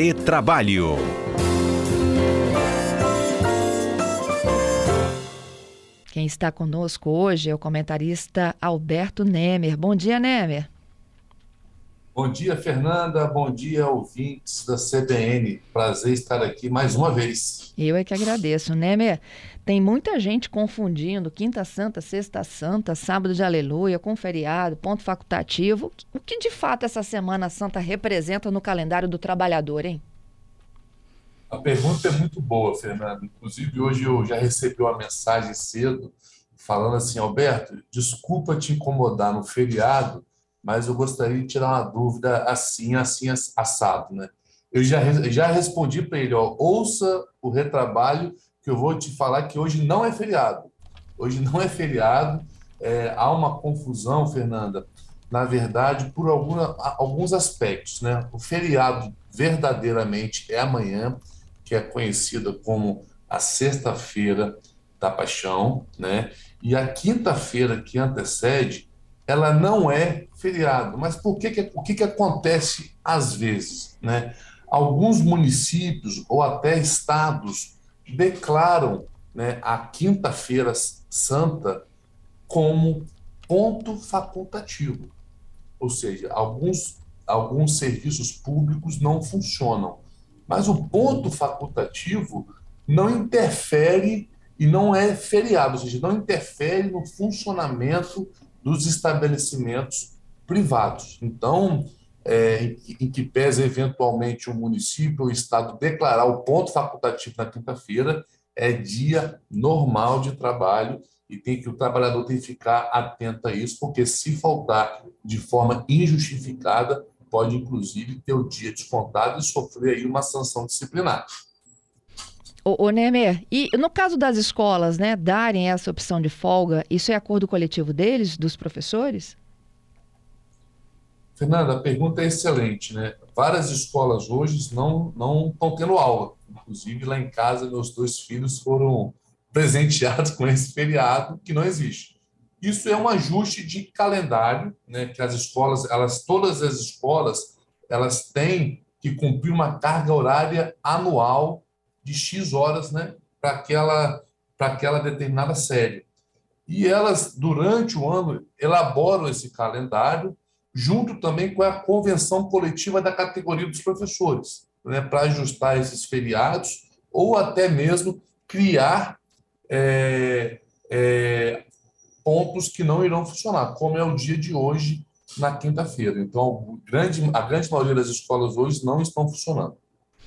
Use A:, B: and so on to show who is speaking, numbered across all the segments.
A: Retrabalho.
B: Quem está conosco hoje é o comentarista Alberto Nemer. Bom dia, Nemer.
C: Bom dia, Fernanda. Bom dia, ouvintes da CBN. Prazer estar aqui mais uma vez.
B: Eu é que agradeço, Nemer. Tem muita gente confundindo Quinta Santa, Sexta Santa, Sábado de Aleluia, com feriado, ponto facultativo. O que de fato essa Semana Santa representa no calendário do trabalhador, hein?
C: A pergunta é muito boa, Fernando. Inclusive, hoje eu já recebi uma mensagem cedo falando assim: Alberto, desculpa te incomodar no feriado, mas eu gostaria de tirar uma dúvida assim, assim, assado, né? Eu já, já respondi para ele: ó, ouça o retrabalho, que eu vou te falar que hoje não é feriado. Hoje não é feriado. É, há uma confusão, Fernanda, na verdade, por alguma, alguns aspectos, né? O feriado verdadeiramente é amanhã que é conhecida como a Sexta-feira da Paixão, né? E a quinta-feira que antecede, ela não é feriado. Mas por que que, o que, que acontece às vezes, né? Alguns municípios ou até estados declaram né, a quinta-feira santa como ponto facultativo. Ou seja, alguns, alguns serviços públicos não funcionam. Mas o ponto facultativo não interfere e não é feriado, ou seja, não interfere no funcionamento dos estabelecimentos privados. Então, é, em, que pese eventualmente o município ou o estado declarar o ponto facultativo na quinta-feira, é dia normal de trabalho e tem que o trabalhador tem que ficar atento a isso, porque se faltar de forma injustificada, pode, inclusive, ter o dia descontado e sofrer aí uma sanção disciplinar.
B: Ô, ô Nemer, e no caso das escolas, né, darem essa opção de folga, isso é acordo coletivo deles, dos professores?
C: Fernanda, a pergunta é excelente, né? Várias escolas hoje não não estão tendo aula. Inclusive, lá em casa, meus dois filhos foram presenteados com esse feriado que não existe. Isso é um ajuste de calendário, né, que as escolas, elas, todas as escolas, elas têm que cumprir uma carga horária anual de X horas né, para aquela, aquela determinada série. E elas, durante o ano, elaboram esse calendário, junto também com a convenção coletiva da categoria dos professores, né, para ajustar esses feriados, ou até mesmo criar é, é, pontos que não irão funcionar, como é o dia de hoje, na quinta-feira. Então, grande, a grande maioria das escolas hoje não estão funcionando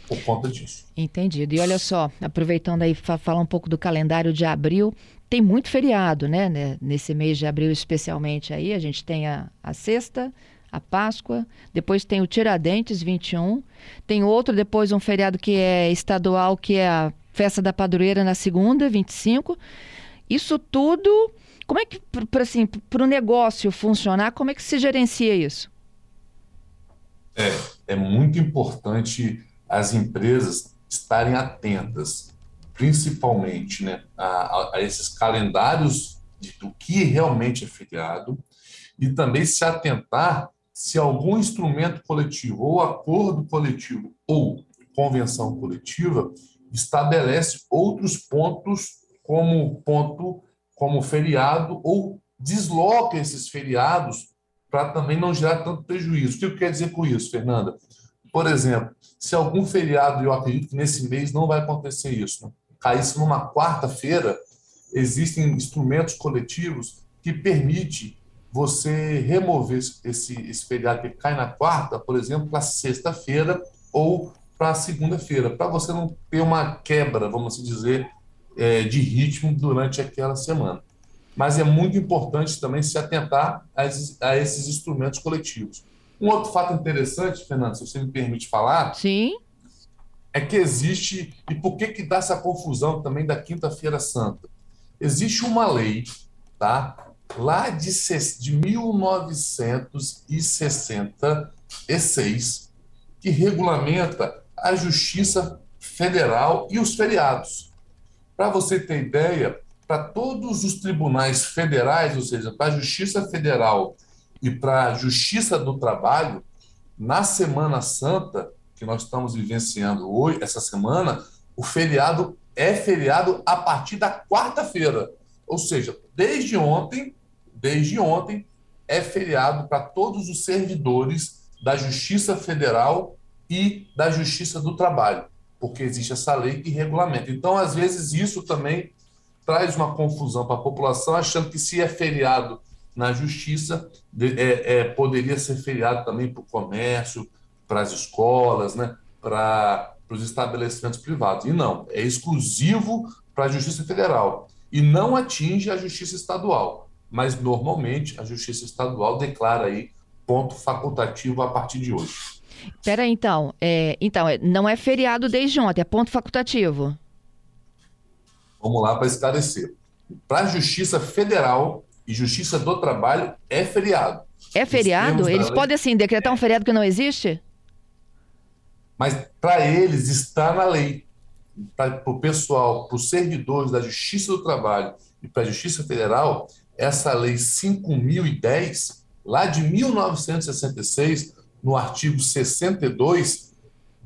C: por conta disso.
B: Entendido. E olha só, aproveitando aí falar um pouco do calendário de abril, tem muito feriado, né? Nesse mês de abril, especialmente aí, a gente tem a, a sexta, a Páscoa, depois tem o Tiradentes 21, tem outro depois um feriado que é estadual, que é a Festa da Padroeira na segunda, 25. Isso tudo como é que, para assim, o negócio funcionar, como é que se gerencia isso?
C: É, é muito importante as empresas estarem atentas, principalmente né, a, a esses calendários de, do que realmente é feriado e também se atentar se algum instrumento coletivo ou acordo coletivo ou convenção coletiva estabelece outros pontos como ponto como feriado ou desloca esses feriados para também não gerar tanto prejuízo. O que eu quero dizer com isso, Fernanda? Por exemplo, se algum feriado, eu acredito que nesse mês não vai acontecer isso, né? caísse numa quarta-feira, existem instrumentos coletivos que permitem você remover esse, esse feriado que cai na quarta, por exemplo, para sexta-feira ou para segunda-feira, para você não ter uma quebra, vamos assim dizer, é, de ritmo durante aquela semana. Mas é muito importante também se atentar a a esses instrumentos coletivos. Um outro fato interessante, Fernando, se você me permite falar,
B: Sim.
C: é que existe, e por que, que dá essa confusão também da Quinta-feira Santa? Existe uma lei, tá? lá de, de 1966, que regulamenta a Justiça Federal e os feriados. Para você ter ideia, para todos os tribunais federais, ou seja, para a Justiça Federal e para a Justiça do Trabalho, na Semana Santa, que nós estamos vivenciando hoje, essa semana, o feriado é feriado a partir da quarta-feira. Ou seja, desde ontem, desde ontem, é feriado para todos os servidores da Justiça Federal e da Justiça do Trabalho, porque existe essa lei que regulamenta. Então, às vezes, isso também traz uma confusão para a população, achando que se é feriado na Justiça, é, é, poderia ser feriado também para o comércio, para as escolas, né, para os estabelecimentos privados. E não, é exclusivo para a Justiça Federal e não atinge a Justiça Estadual. Mas normalmente a Justiça Estadual declara aí ponto facultativo a partir de hoje.
B: Espera então, é, então é, não é feriado desde ontem, é ponto facultativo.
C: Vamos lá para esclarecer. Para a Justiça Federal e Justiça do Trabalho é feriado.
B: É feriado? Eles podem assim decretar um feriado que não existe?
C: Mas para eles está na lei. Para o pessoal, para os servidores da Justiça do Trabalho e para a Justiça Federal, essa lei 5010, lá de 1966, no artigo 62,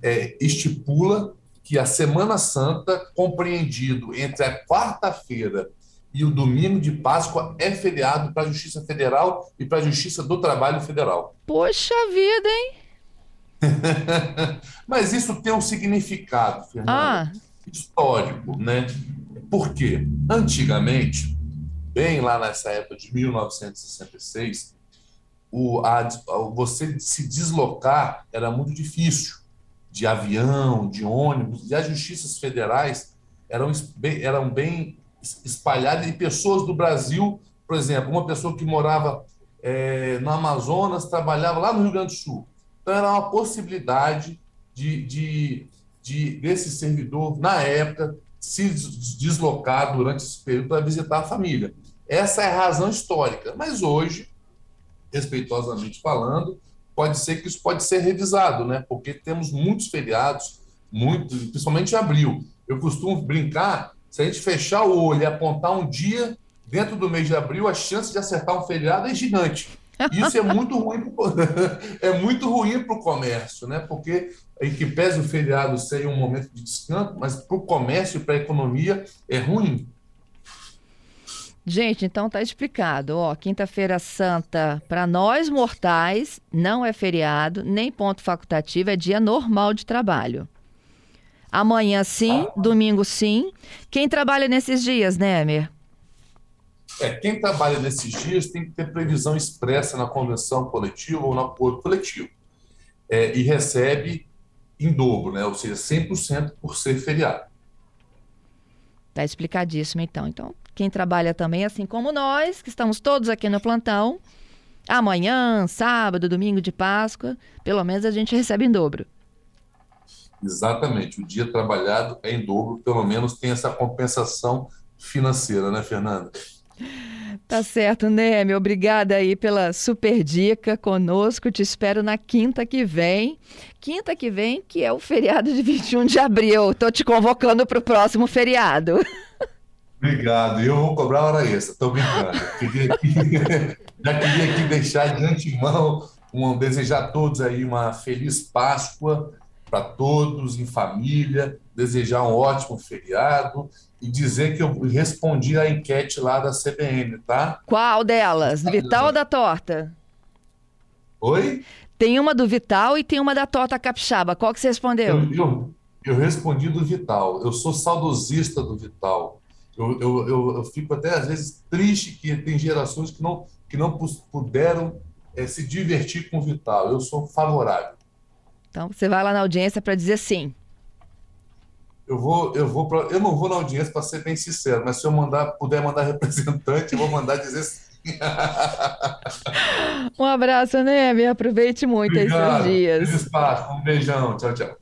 C: é, estipula que a Semana Santa, compreendido entre a quarta-feira e o domingo de Páscoa, é feriado para a Justiça Federal e para a Justiça do Trabalho Federal.
B: Poxa vida, hein?
C: Mas isso tem um significado, Fernanda, ah. histórico, né? Porque antigamente, bem lá nessa época de 1966, o, a, você se deslocar era muito difícil, de avião, de ônibus, e as justiças federais eram, eram bem espalhadas, e pessoas do Brasil, por exemplo, uma pessoa que morava é, no Amazonas, trabalhava lá no Rio Grande do Sul, então, era uma possibilidade de, de, de desse servidor, na época, se deslocar durante esse período para visitar a família. Essa é a razão histórica. Mas hoje, respeitosamente falando, pode ser que isso pode ser revisado, né? Porque temos muitos feriados, muito, principalmente em abril. Eu costumo brincar, se a gente fechar o olho e apontar um dia dentro do mês de abril, a chance de acertar um feriado é gigante. Isso é muito ruim, é muito ruim para o comércio, né? Porque em que pese o feriado ser um momento de descanso, mas para o comércio e para a economia é ruim.
B: Gente, então tá explicado. Ó, quinta-feira santa para nós mortais não é feriado, nem ponto facultativo, é dia normal de trabalho. Amanhã sim, ah. domingo sim. Quem trabalha nesses dias, né, Emer?
C: É, quem trabalha nesses dias tem que ter previsão expressa na convenção coletiva ou no acordo coletivo. É, e recebe em dobro, né? ou seja, 100% por ser feriado.
B: Está explicadíssimo, então. Então, quem trabalha também, assim como nós, que estamos todos aqui no plantão, amanhã, sábado, domingo de Páscoa, pelo menos a gente recebe em dobro.
C: Exatamente. O dia trabalhado é em dobro, pelo menos tem essa compensação financeira, né, Fernanda?
B: Tá certo, Neme. Obrigada aí pela super dica conosco. Te espero na quinta que vem. Quinta que vem, que é o feriado de 21 de abril. Tô te convocando para o próximo feriado.
C: Obrigado. Eu vou cobrar hora extra. Estou brincando. Queria aqui, já queria aqui deixar de antemão, um, desejar a todos aí uma feliz Páscoa para todos em família, desejar um ótimo feriado e dizer que eu respondi a enquete lá da CBN, tá?
B: Qual delas? Vital ou da torta?
C: Oi?
B: Tem uma do Vital e tem uma da torta capixaba. Qual que você respondeu?
C: Eu, eu, eu respondi do Vital. Eu sou saudosista do Vital. Eu, eu, eu, eu, fico até às vezes triste que tem gerações que não, que não puderam é, se divertir com o Vital. Eu sou favorável.
B: Então você vai lá na audiência para dizer sim
C: eu vou, eu vou pra, eu não vou na audiência para ser bem sincero, mas se eu mandar, puder mandar representante, eu vou mandar dizer sim.
B: um abraço, Neme. Aproveite muito Obrigado. esses dias.
C: Espaço. Um beijão. Tchau, tchau.